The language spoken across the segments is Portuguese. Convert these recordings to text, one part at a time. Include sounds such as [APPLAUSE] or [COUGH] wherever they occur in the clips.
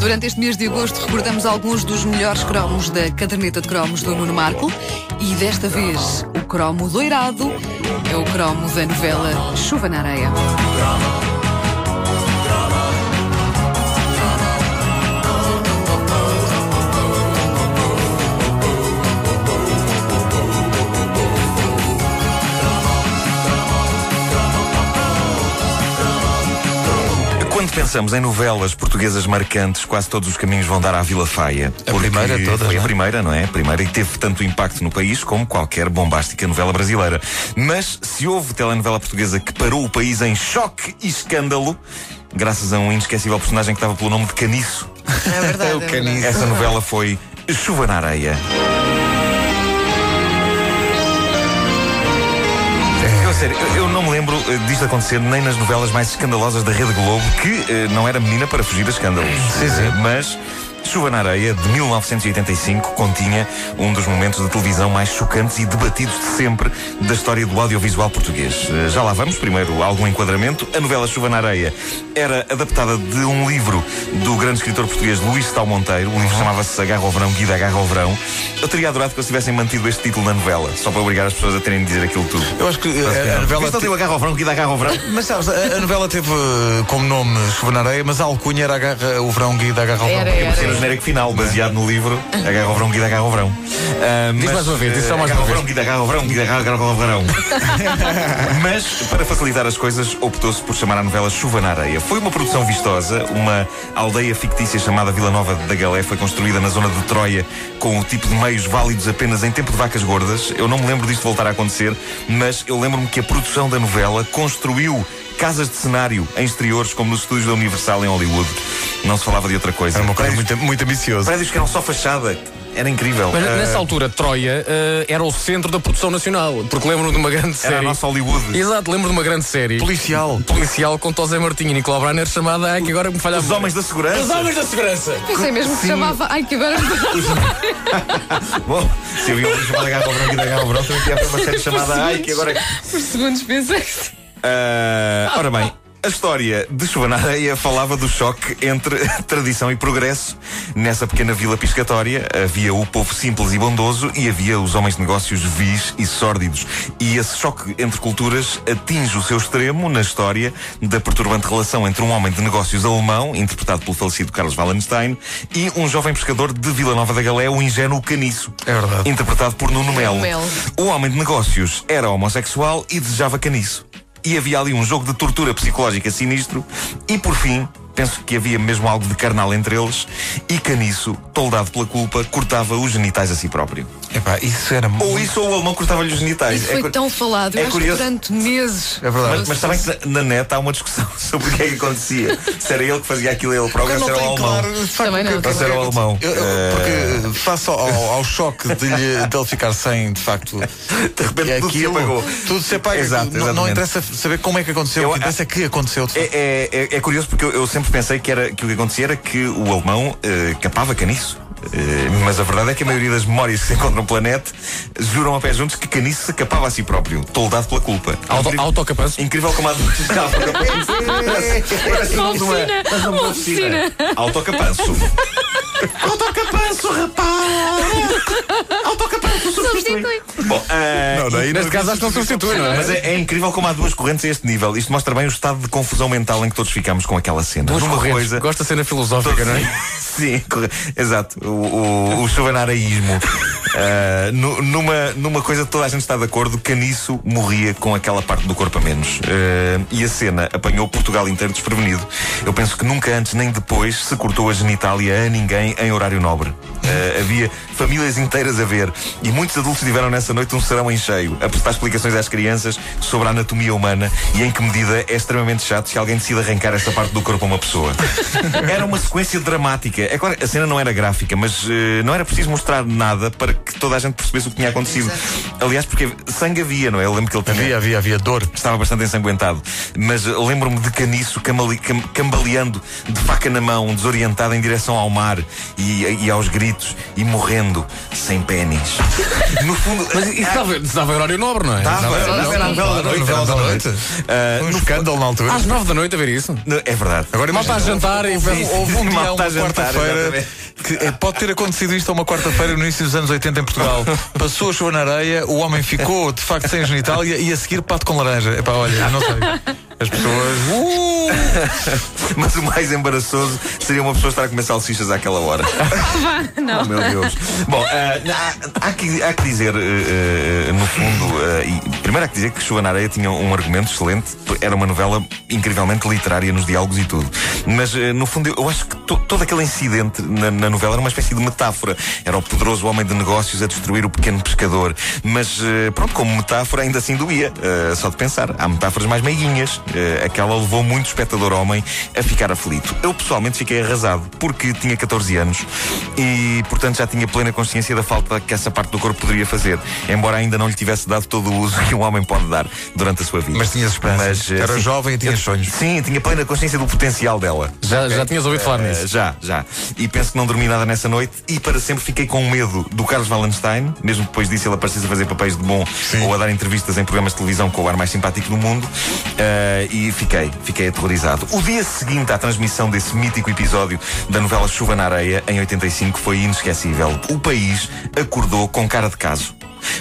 Durante este mês de agosto recordamos alguns dos melhores cromos da caderneta de cromos do Nuno Marco e desta vez o cromo doirado é o cromo da novela Chuva na Areia. Pensamos em novelas portuguesas marcantes, quase todos os caminhos vão dar à Vila Faia. A primeira toda, Foi não a é? primeira, não é? A primeira e teve tanto impacto no país como qualquer bombástica novela brasileira. Mas se houve telenovela portuguesa que parou o país em choque e escândalo, graças a um inesquecível personagem que estava pelo nome de Caniço, É verdade. [LAUGHS] É o caniço. essa novela foi Chuva na Areia. Eu, sério, eu, eu não me lembro eh, disto acontecer nem nas novelas mais escandalosas da Rede Globo, que eh, não era menina para fugir a escândalos. Sim, sim. Eh, mas Chuva na Areia, de 1985, continha um dos momentos de televisão mais chocantes e debatidos de sempre da história do audiovisual português. Eh, Já lá vamos, primeiro algum enquadramento. A novela Chuva na Areia era adaptada de um livro do grande escritor português Luís Tal Monteiro. O livro chamava-se Agarra ao Verão, Guida Agarra ao Verão. Eu teria adorado que eles tivessem mantido este título na novela, só para obrigar as pessoas a terem de dizer aquilo tudo. Eu acho que eh, a, a novela. Isto não te- deu Agarra ao Verão, Guida Agarra ao Verão. Mas sabes, a, a novela teve eh, como nome Chuva na Areia, mas a alcunha era agarra, o verão guida agarra ao verão. Era, o era. Genérico final, baseado no livro Agarra ao Verão, Guida Agarra ao Verão. Ah, mas, mais uma vez, diz só mais uma vez. Guida Agarra ao Verão, Guida Agarra Agarra ao Verão. [LAUGHS] Mas, para facilitar as coisas, optou-se por chamar a novela Chuva na Areia. Foi uma produção vistosa, uma aldeia fictícia chamada Vila Nova da Galé foi construída na zona de Troia com o tipo de meios válidos apenas em tempo de vacas gordas. Eu não me lembro disto voltar a acontecer, mas eu lembro-me que a produção da novela construiu casas de cenário em exteriores, como nos estúdios da Universal em Hollywood. Não se falava de outra coisa. Era uma coisa prédios, muito, muito ambiciosa. prédios que eram só fachada. Era incrível. Mas Ah, nessa altura, Troia eh, era o centro da produção nacional. Porque lembro de uma grande série. era a nossa Hollywood. Exato, lembro de uma grande série. Policial. Policial com Tosé Martinho e Nicolau Braner chamada Ai, que agora me falha a Os homens da segurança. Os homens da segurança! Pensei mesmo que se chamava. Ai, que agora. Bom, se havia um livro chamado ao Verão e Agarra ao Verão, também tinha uma série [LAUGHS] chamada Ai, que agora. Por segundos pensei que Ah, ora bem. A história de Chuva na Areia falava do choque entre [LAUGHS] tradição e progresso. Nessa pequena vila piscatória havia o povo simples e bondoso e havia os homens de negócios vis e sórdidos. E esse choque entre culturas atinge o seu extremo na história da perturbante relação entre um homem de negócios alemão, interpretado pelo falecido Carlos Wallenstein, e um jovem pescador de Vila Nova da Galé, o ingênuo Caniço. É verdade. Interpretado por Nuno Melo. Melo. O homem de negócios era homossexual e desejava caniço. E havia ali um jogo de tortura psicológica sinistro. E por fim, penso que havia mesmo algo de carnal entre eles. E Caniço, toldado pela culpa, cortava os genitais a si próprio. Epá, isso era Ou isso ou o alemão cortava-lhe os genitais. Isso foi cu- tão falado. é Eu acho que curioso. durante meses. É verdade. Mas, mas sabem que na, na net há uma discussão [LAUGHS] sobre o que é que acontecia. Se era ele que fazia aquilo ele próprio, se era o alemão. de facto, Também não, o que- Ou se era o alemão. Eu- Eh, Porque face ao, ao choque de lhe, dele ficar sem, de facto, [LAUGHS] De repente é tudo se aquilo, apagou. tudo se apaga. Exato, não, não interessa saber como é que aconteceu, Eu- o que interessa é que aconteceu. de facto. É, é- é- é curioso porque eu, eu sempre pensei que, era, que o que acontecia era que o alemão eh, capava caniço. Eh, mas a verdade é que a maioria das memórias que se encontram pela net juram a pé juntos que Caniço se capava a si próprio, toldado pela culpa. Auto, Incrível- autocapanço. Incrível como Parece nome de [LAUGHS] uma- oficina, parece uma oficina. Autocapanço. Autocapanço, rapaz! Não, daí Neste caso, acho que não substitui, não é? mas é, é incrível como há duas correntes a este nível. Isto mostra bem o estado de confusão mental em que todos ficamos com aquela cena. Duas Numa correntes. coisa. Gosta de cena filosófica, não é? [LAUGHS] Sim, corre- exato. O, o, o chuvanaraísmo. Ah, [LAUGHS] nu- numa, numa coisa que toda a gente está de acordo, Caniço morria com aquela parte do corpo a menos. Ah, e a cena apanhou Portugal inteiro desprevenido. Eu penso que nunca antes nem depois se cortou a genitália a ninguém em horário nobre. Ah, havia famílias inteiras a ver e muitos adultos tiveram nessa noite um serão em cheio a prestar explicações às crianças sobre a anatomia humana e em que medida é extremamente chato se alguém decide arrancar esta parte do corpo a uma pessoa. [LAUGHS] Era uma sequência dramática. É claro, a cena não era gráfica, mas eh, não era preciso mostrar nada para que toda a gente percebesse o que tinha acontecido. Aliás, porque sangue havia, não é? Eu lembro que ele tinha, Havia, havia, havia dor. estava bastante ensanguentado. Mas eh, lembro-me de caniço camali- cam- cambaleando de faca na mão, desorientado em direção ao mar e, e aos gritos e morrendo sem pênis. No fundo, Mas isso estava, estava em horário nobre, não é? Estava, Estava era novela da noite. Novela da noite. Um no- escândalo na altura. Às nove da noite a ver isso. É verdade. Agora Mal está a jantar e houve, um [LAUGHS] dia, uma quarta-feira, que é, pode ter acontecido isto a uma quarta-feira no início dos anos 80 em Portugal. Passou a chuva na areia, o homem ficou de facto sem genitália e a seguir pato com laranja. Epá, olha, não sei. As pessoas. Uh! [LAUGHS] Mas o mais embaraçoso seria uma pessoa estar a comer salsichas àquela hora. [LAUGHS] Não. Oh, meu Deus. Bom, ah, há, há que, há que dizer, eh, no fundo, e primeiro há que dizer que Chuva na Areia tinha um argumento excelente, era uma novela incrivelmente literária nos diálogos e tudo. Mas, eh, no fundo, eu, acho que to- todo aquele incidente na, na novela era uma espécie de metáfora. Era o poderoso homem de negócios a destruir o pequeno pescador. Mas, eh, pronto, como metáfora, ainda assim doía. eh, só de pensar. Há metáforas mais meiguinhas. Eh, aquela levou muito espectador homem a ficar aflito. Eu, pessoalmente, fiquei arrasado, porque tinha 14 anos e, portanto, já tinha plena consciência da falta que essa parte do corpo poderia fazer, embora ainda não lhe tivesse dado todo o uso que um homem pode dar durante a sua vida. Mas tinhas esperança. Mas, eh, Era sim, jovem e tinhas eu- sonhos. Sim, tinha plena consciência do potencial dela. Já, já tinhas ouvido falar Eh, nisso. já, já. E penso que não dormi nada nessa noite e para sempre fiquei com medo do Carlos Wallenstein, mesmo depois disso ele aparecesse a fazer papéis de bom ou a dar entrevistas em programas de televisão com o ar mais simpático do mundo. Eh, e fiquei, fiquei aterrorizado. O dia seguinte à transmissão desse mítico episódio da novela Chuva na Areia, em 85, foi inesquecível. O país acordou com cara de caso.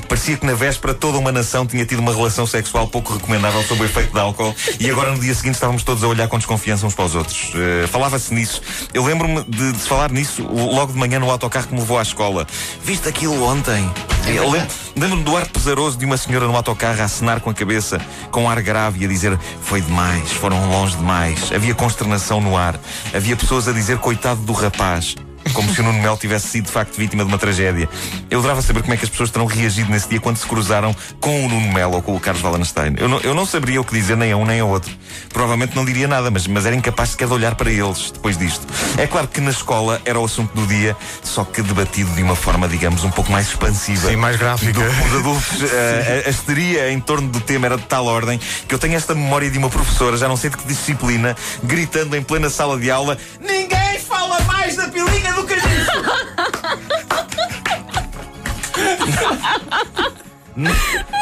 Parecia que na véspera toda uma nação tinha tido uma relação sexual pouco recomendável sob o efeito de álcool e agora no dia seguinte estávamos todos a olhar com desconfiança uns para os outros. Eh, Falava-se nisso. Eu lembro-me de, de se falar nisso logo de manhã no autocarro que me levou à escola. Viste aquilo ontem? Eu lem- Lembro-me do ar pesaroso de uma senhora no autocarro a acenar com a cabeça, com um ar grave e a dizer foi demais, foram longe demais. Havia consternação no ar. Havia pessoas a dizer coitado do rapaz. Como se o Nuno Melo tivesse sido de facto vítima de uma tragédia. Eu adorava saber como é que as pessoas terão reagido nesse dia quando se cruzaram com o Nuno Melo ou com o Carlos Wallenstein. Eu não, eu não saberia o que dizer nem a um nem ao outro. Provavelmente não diria nada, mas, mas era incapaz sequer de olhar para eles depois disto. É claro que na escola era o assunto do dia, só que debatido de uma forma, digamos, um pouco mais expansiva. Sim, mais gráfica. Do os adultos. [LAUGHS] eh, a, a histeria em torno do tema era de tal ordem que eu tenho esta memória de uma professora, já não sei de que disciplina, gritando em plena sala de aula: Ninguém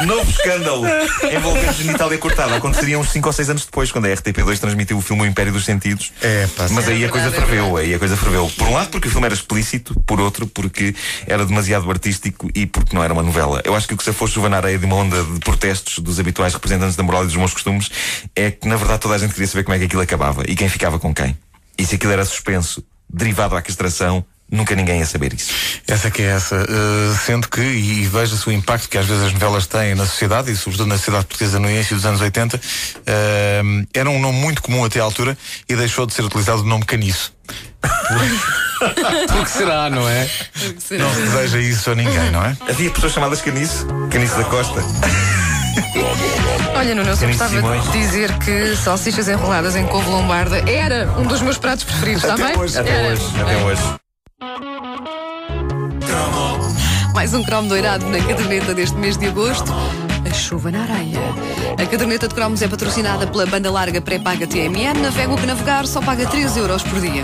Novo escândalo envolvendo genitália cortada. Aconteceria uns 5 ou 6 anos depois, quando a RTP2 transmitiu o filme O Império dos Sentidos. É, pá, Mas aí É a coisa verdade, é ferveu, aí a coisa ferveu. Por um lado, porque o filme era explícito, por outro, porque era demasiado artístico e porque não era uma novela. Eu acho que o que se fosse chuva na areia de uma onda de protestos dos habituais representantes da moral e dos bons costumes é que, na verdade, toda a gente queria saber como é que aquilo acabava e quem ficava com quem. E se aquilo era suspenso, derivado à castração, nunca ninguém ia saber isso. Essa que é essa. Uh, sendo que, e veja-se o impacto que às vezes as novelas têm na sociedade, e sobretudo na sociedade portuguesa no início dos anos 80, uh, era um nome muito comum até à altura e deixou de ser utilizado o nome caniço. [LAUGHS] Que será, não é? Será? Não se deseja isso a ninguém, não é? Havia pessoas chamadas Caniço, Caniço da Costa. Olha, Nuno, eu só gostava Simões. de dizer que salsichas enroladas em couve lombarda era um dos meus pratos preferidos, está bem? Até Era. hoje, até hoje. Mais um cromo doirado na caderneta deste mês de agosto. A chuva na areia. A caderneta de cromos é patrocinada pela banda larga pré-paga TMN. Navega o que navegar, só paga 3 euros por dia.